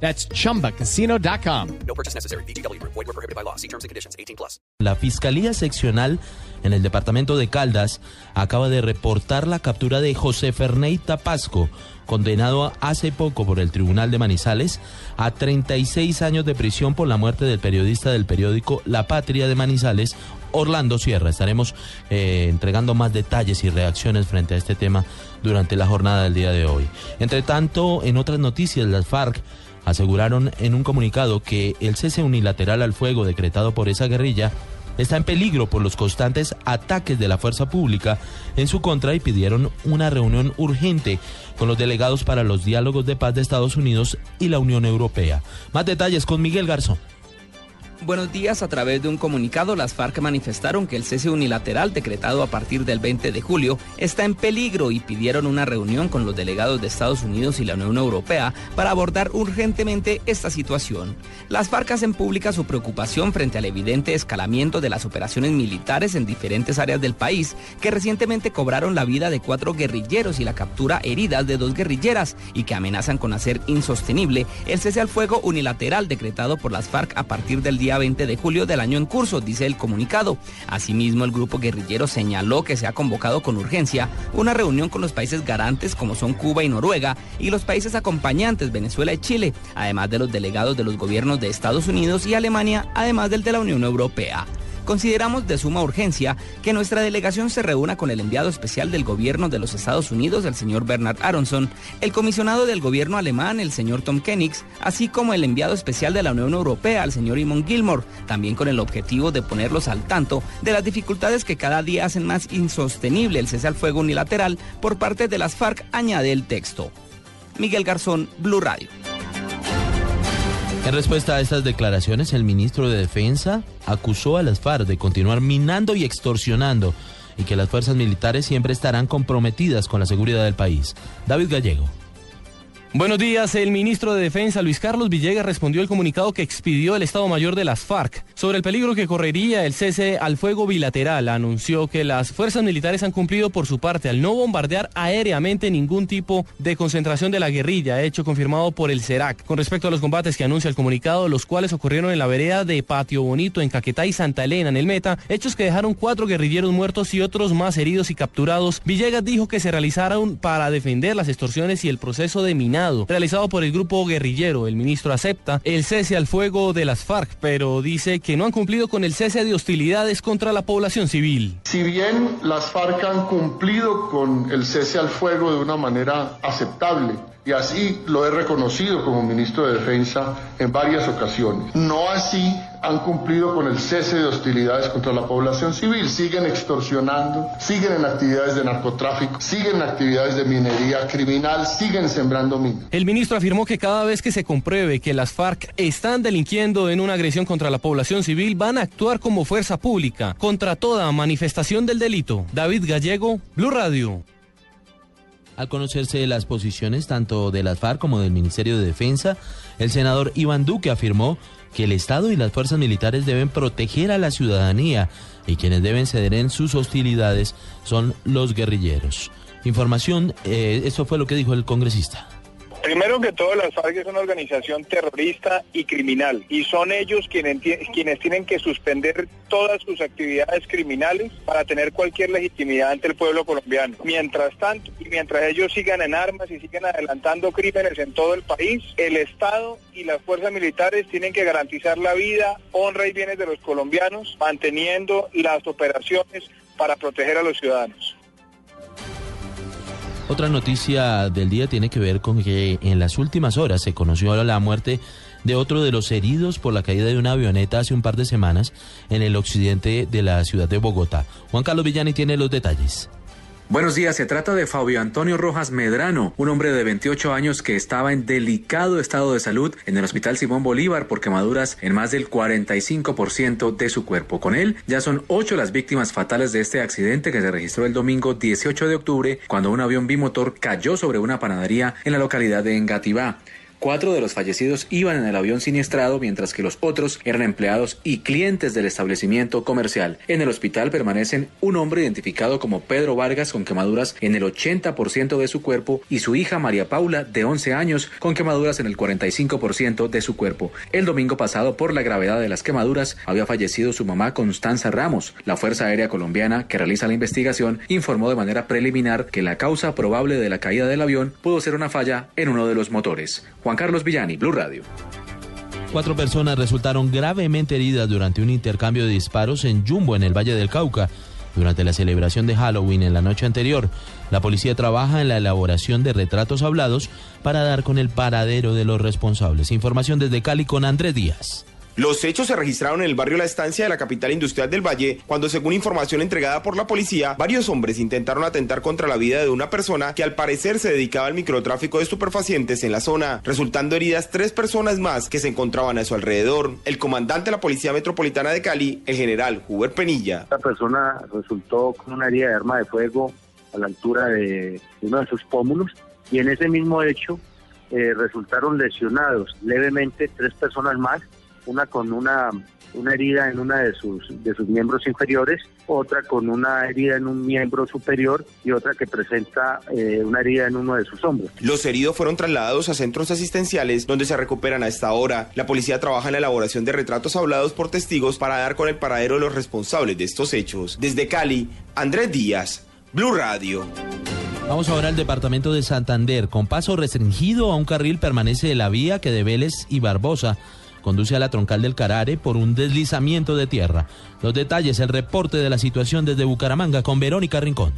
That's chumbacasino.com. No purchase necessary. BGW. Void were prohibited by law. See terms and conditions. 18 plus. La Fiscalía Seccional en el departamento de Caldas acaba de reportar la captura de José Ferney Tapasco, condenado hace poco por el Tribunal de Manizales a 36 años de prisión por la muerte del periodista del periódico La Patria de Manizales, Orlando Sierra. Estaremos eh, entregando más detalles y reacciones frente a este tema durante la jornada del día de hoy. Entre tanto, en otras noticias, las FARC aseguraron en un comunicado que el cese unilateral al fuego decretado por esa guerrilla está en peligro por los constantes ataques de la fuerza pública en su contra y pidieron una reunión urgente con los delegados para los diálogos de paz de Estados Unidos y la Unión Europea. Más detalles con Miguel Garzón. Buenos días. A través de un comunicado, las FARC manifestaron que el cese unilateral decretado a partir del 20 de julio está en peligro y pidieron una reunión con los delegados de Estados Unidos y la Unión Europea para abordar urgentemente esta situación. Las FARC hacen pública su preocupación frente al evidente escalamiento de las operaciones militares en diferentes áreas del país que recientemente cobraron la vida de cuatro guerrilleros y la captura heridas de dos guerrilleras y que amenazan con hacer insostenible el cese al fuego unilateral decretado por las FARC a partir del día 20 de julio del año en curso, dice el comunicado. Asimismo, el grupo guerrillero señaló que se ha convocado con urgencia una reunión con los países garantes como son Cuba y Noruega y los países acompañantes Venezuela y Chile, además de los delegados de los gobiernos de Estados Unidos y Alemania, además del de la Unión Europea consideramos de suma urgencia que nuestra delegación se reúna con el enviado especial del gobierno de los Estados Unidos, el señor Bernard Aronson, el comisionado del gobierno alemán, el señor Tom Kenix, así como el enviado especial de la Unión Europea, el señor Imon Gilmore, también con el objetivo de ponerlos al tanto de las dificultades que cada día hacen más insostenible el cese al fuego unilateral por parte de las FARC, añade el texto. Miguel Garzón, Blue Radio. En respuesta a estas declaraciones, el ministro de Defensa acusó a las FARC de continuar minando y extorsionando y que las fuerzas militares siempre estarán comprometidas con la seguridad del país. David Gallego. Buenos días. El ministro de Defensa, Luis Carlos Villegas, respondió el comunicado que expidió el Estado Mayor de las FARC sobre el peligro que correría el cese al fuego bilateral. Anunció que las fuerzas militares han cumplido por su parte al no bombardear aéreamente ningún tipo de concentración de la guerrilla, hecho confirmado por el CERAC. Con respecto a los combates que anuncia el comunicado, los cuales ocurrieron en la vereda de Patio Bonito, en Caquetá y Santa Elena, en el Meta, hechos que dejaron cuatro guerrilleros muertos y otros más heridos y capturados, Villegas dijo que se realizaron para defender las extorsiones y el proceso de minado realizado por el grupo guerrillero. El ministro acepta el cese al fuego de las FARC, pero dice que no han cumplido con el cese de hostilidades contra la población civil. Si bien las FARC han cumplido con el cese al fuego de una manera aceptable, y así lo he reconocido como ministro de Defensa en varias ocasiones. No así han cumplido con el cese de hostilidades contra la población civil. Siguen extorsionando, siguen en actividades de narcotráfico, siguen en actividades de minería criminal, siguen sembrando minas. El ministro afirmó que cada vez que se compruebe que las FARC están delinquiendo en una agresión contra la población civil, van a actuar como fuerza pública contra toda manifestación del delito. David Gallego, Blue Radio. Al conocerse las posiciones tanto de las FARC como del Ministerio de Defensa, el senador Iván Duque afirmó que el Estado y las fuerzas militares deben proteger a la ciudadanía y quienes deben ceder en sus hostilidades son los guerrilleros. Información, eh, eso fue lo que dijo el congresista. Primero que todo, las FARC es una organización terrorista y criminal y son ellos quienes, quienes tienen que suspender todas sus actividades criminales para tener cualquier legitimidad ante el pueblo colombiano. Mientras tanto, y mientras ellos sigan en armas y sigan adelantando crímenes en todo el país, el Estado y las fuerzas militares tienen que garantizar la vida, honra y bienes de los colombianos, manteniendo las operaciones para proteger a los ciudadanos. Otra noticia del día tiene que ver con que en las últimas horas se conoció la muerte de otro de los heridos por la caída de una avioneta hace un par de semanas en el occidente de la ciudad de Bogotá. Juan Carlos Villani tiene los detalles. Buenos días, se trata de Fabio Antonio Rojas Medrano, un hombre de 28 años que estaba en delicado estado de salud en el Hospital Simón Bolívar por quemaduras en más del 45% de su cuerpo. Con él ya son ocho las víctimas fatales de este accidente que se registró el domingo 18 de octubre cuando un avión bimotor cayó sobre una panadería en la localidad de Engativá. Cuatro de los fallecidos iban en el avión siniestrado, mientras que los otros eran empleados y clientes del establecimiento comercial. En el hospital permanecen un hombre identificado como Pedro Vargas con quemaduras en el 80% de su cuerpo y su hija María Paula, de 11 años, con quemaduras en el 45% de su cuerpo. El domingo pasado, por la gravedad de las quemaduras, había fallecido su mamá Constanza Ramos. La Fuerza Aérea Colombiana, que realiza la investigación, informó de manera preliminar que la causa probable de la caída del avión pudo ser una falla en uno de los motores. Juan Carlos Villani, Blue Radio. Cuatro personas resultaron gravemente heridas durante un intercambio de disparos en Jumbo, en el Valle del Cauca. Durante la celebración de Halloween en la noche anterior, la policía trabaja en la elaboración de retratos hablados para dar con el paradero de los responsables. Información desde Cali con Andrés Díaz. Los hechos se registraron en el barrio La Estancia de la capital industrial del Valle, cuando según información entregada por la policía, varios hombres intentaron atentar contra la vida de una persona que al parecer se dedicaba al microtráfico de estupefacientes en la zona, resultando heridas tres personas más que se encontraban a su alrededor. El comandante de la Policía Metropolitana de Cali, el general Huber Penilla. La persona resultó con una herida de arma de fuego a la altura de uno de sus pómulos y en ese mismo hecho eh, resultaron lesionados levemente tres personas más una con una, una herida en una de sus, de sus miembros inferiores, otra con una herida en un miembro superior y otra que presenta eh, una herida en uno de sus hombros. Los heridos fueron trasladados a centros asistenciales donde se recuperan a esta hora. La policía trabaja en la elaboración de retratos hablados por testigos para dar con el paradero de los responsables de estos hechos. Desde Cali, Andrés Díaz, Blue Radio. Vamos ahora al departamento de Santander. Con paso restringido a un carril permanece la vía que de Vélez y Barbosa conduce a la troncal del Carare por un deslizamiento de tierra. Los detalles, el reporte de la situación desde Bucaramanga con Verónica Rincón.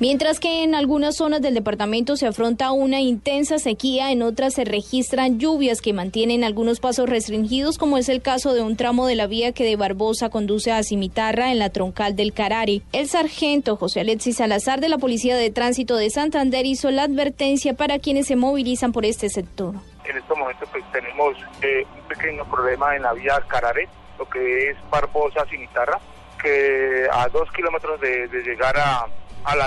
Mientras que en algunas zonas del departamento se afronta una intensa sequía, en otras se registran lluvias que mantienen algunos pasos restringidos, como es el caso de un tramo de la vía que de Barbosa conduce a Cimitarra en la troncal del Carare. El sargento José Alexis Salazar de la Policía de Tránsito de Santander hizo la advertencia para quienes se movilizan por este sector en estos momentos pues tenemos eh, un pequeño problema en la vía Carare, lo que es Barbosa Cimitarra, que a dos kilómetros de, llegar a, al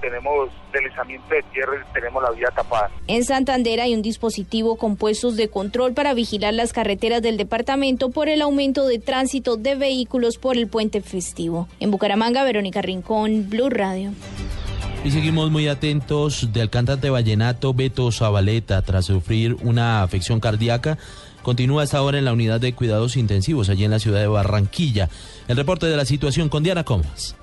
tenemos deslizamiento de tierra y tenemos la vía tapada. En Santander hay un dispositivo con puestos de control para vigilar las carreteras del departamento por el aumento de tránsito de vehículos por el puente festivo. En Bucaramanga, Verónica Rincón, Blue Radio. Y seguimos muy atentos del cantante vallenato Beto Zabaleta tras sufrir una afección cardíaca. Continúa hasta ahora en la unidad de cuidados intensivos allí en la ciudad de Barranquilla. El reporte de la situación con Diana Comas.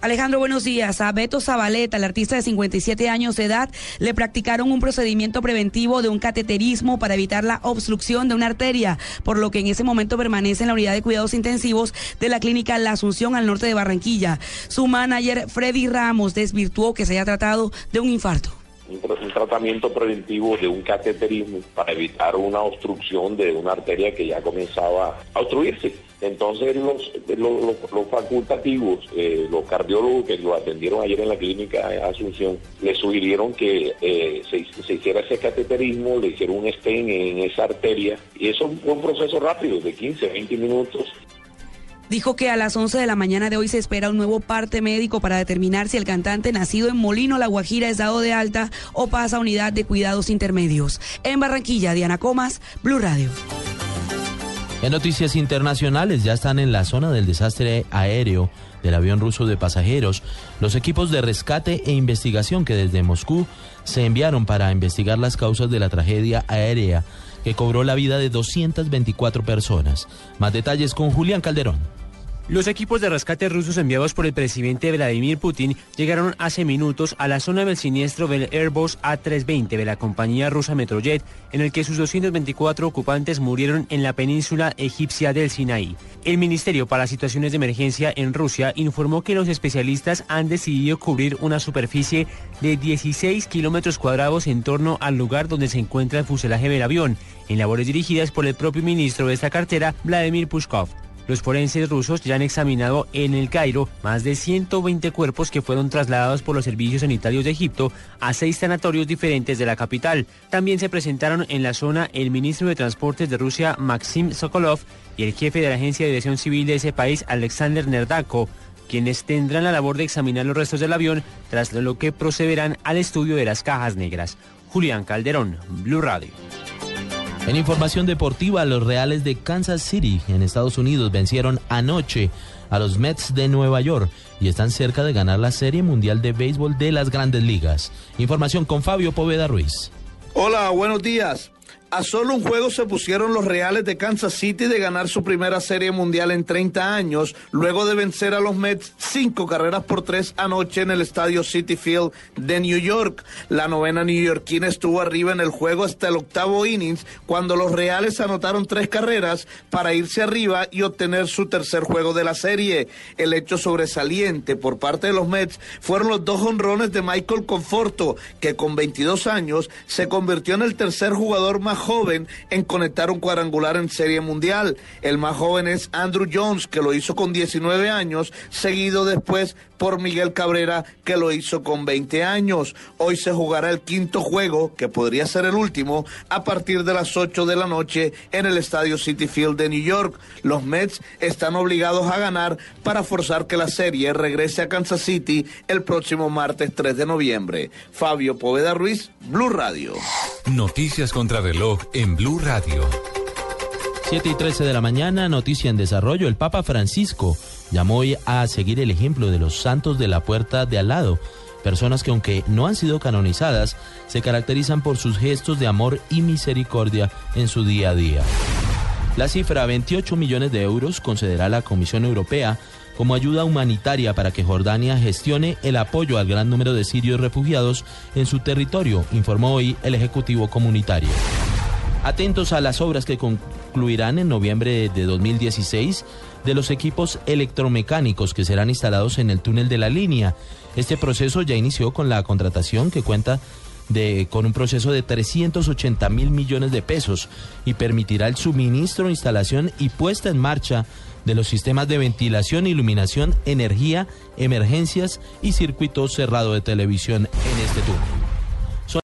Alejandro, buenos días. A Beto Zabaleta, el artista de 57 años de edad, le practicaron un procedimiento preventivo de un cateterismo para evitar la obstrucción de una arteria, por lo que en ese momento permanece en la unidad de cuidados intensivos de la clínica La Asunción al norte de Barranquilla. Su manager, Freddy Ramos, desvirtuó que se haya tratado de un infarto un, tratamiento preventivo de un cateterismo para evitar una obstrucción de una arteria que ya comenzaba a obstruirse. Entonces los, los, facultativos, eh, los cardiólogos que lo atendieron ayer en la clínica Asunción, le sugirieron que eh, se, hiciera ese cateterismo, le hicieron un stent en esa arteria y eso fue un proceso rápido de 15, 20 minutos dijo que a las 11 de la mañana de hoy se espera un nuevo parte médico para determinar si el cantante nacido en Molino, La Guajira, es dado de alta o pasa a unidad de cuidados intermedios. En Barranquilla, Diana Comas, Blue Radio. En noticias internacionales ya están en la zona del desastre aéreo del avión ruso de pasajeros los equipos de rescate e investigación que desde Moscú se enviaron para investigar las causas de la tragedia aérea que cobró la vida de 224 personas. Más detalles con Julián Calderón. Los equipos de rescate rusos enviados por el presidente Vladimir Putin llegaron hace minutos a la zona del siniestro del Airbus A320 de la compañía rusa Metrojet, en el que sus 224 ocupantes murieron en la península egipcia del Sinaí. El Ministerio para Situaciones de Emergencia en Rusia informó que los especialistas han decidido cubrir una superficie de 16 kilómetros cuadrados en torno al lugar donde se encuentra el fuselaje del avión, en labores dirigidas por el propio ministro de esta cartera, Vladimir Pushkov. Los forenses rusos ya han examinado en el Cairo más de 120 cuerpos que fueron trasladados por los servicios sanitarios de Egipto a seis sanatorios diferentes de la capital. También se presentaron en la zona el ministro de Transportes de Rusia, Maxim Sokolov, y el jefe de la Agencia de Aviación Civil de ese país, Alexander Nerdako, quienes tendrán la labor de examinar los restos del avión, tras lo que procederán al estudio de las cajas negras. Julián Calderón, Blue Radio. En información deportiva, los Reales de Kansas City en Estados Unidos vencieron anoche a los Mets de Nueva York y están cerca de ganar la Serie Mundial de Béisbol de las Grandes Ligas. Información con Fabio Poveda Ruiz. Hola, buenos días. A solo un juego se pusieron los Reales de Kansas City de ganar su primera serie mundial en 30 años, luego de vencer a los Mets cinco carreras por tres anoche en el estadio City Field de New York. La novena neoyorquina estuvo arriba en el juego hasta el octavo innings, cuando los Reales anotaron tres carreras para irse arriba y obtener su tercer juego de la serie. El hecho sobresaliente por parte de los Mets fueron los dos honrones de Michael Conforto, que con 22 años se convirtió en el tercer jugador más joven en conectar un cuadrangular en Serie Mundial. El más joven es Andrew Jones, que lo hizo con 19 años, seguido después por Miguel Cabrera, que lo hizo con 20 años. Hoy se jugará el quinto juego, que podría ser el último, a partir de las 8 de la noche en el Estadio City Field de New York. Los Mets están obligados a ganar para forzar que la serie regrese a Kansas City el próximo martes 3 de noviembre. Fabio Poveda Ruiz, Blue Radio. Noticias contra reloj en Blue Radio. 7 y 13 de la mañana, noticia en desarrollo. El Papa Francisco llamó hoy a seguir el ejemplo de los santos de la puerta de al lado, personas que aunque no han sido canonizadas, se caracterizan por sus gestos de amor y misericordia en su día a día. La cifra 28 millones de euros concederá la Comisión Europea como ayuda humanitaria para que Jordania gestione el apoyo al gran número de sirios refugiados en su territorio, informó hoy el Ejecutivo Comunitario. Atentos a las obras que concluirán en noviembre de 2016 de los equipos electromecánicos que serán instalados en el túnel de la línea. Este proceso ya inició con la contratación que cuenta de, con un proceso de 380 mil millones de pesos y permitirá el suministro, instalación y puesta en marcha de los sistemas de ventilación, iluminación, energía, emergencias y circuito cerrado de televisión en este túnel.